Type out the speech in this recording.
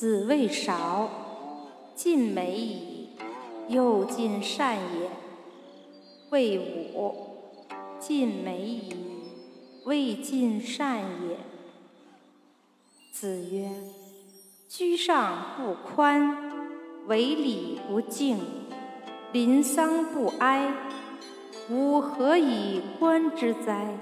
子谓韶：“尽美矣，又尽善也。”谓武：“尽美矣，未尽善也。”子曰：“居上不宽，为礼不敬，临丧不哀，吾何以观之哉？”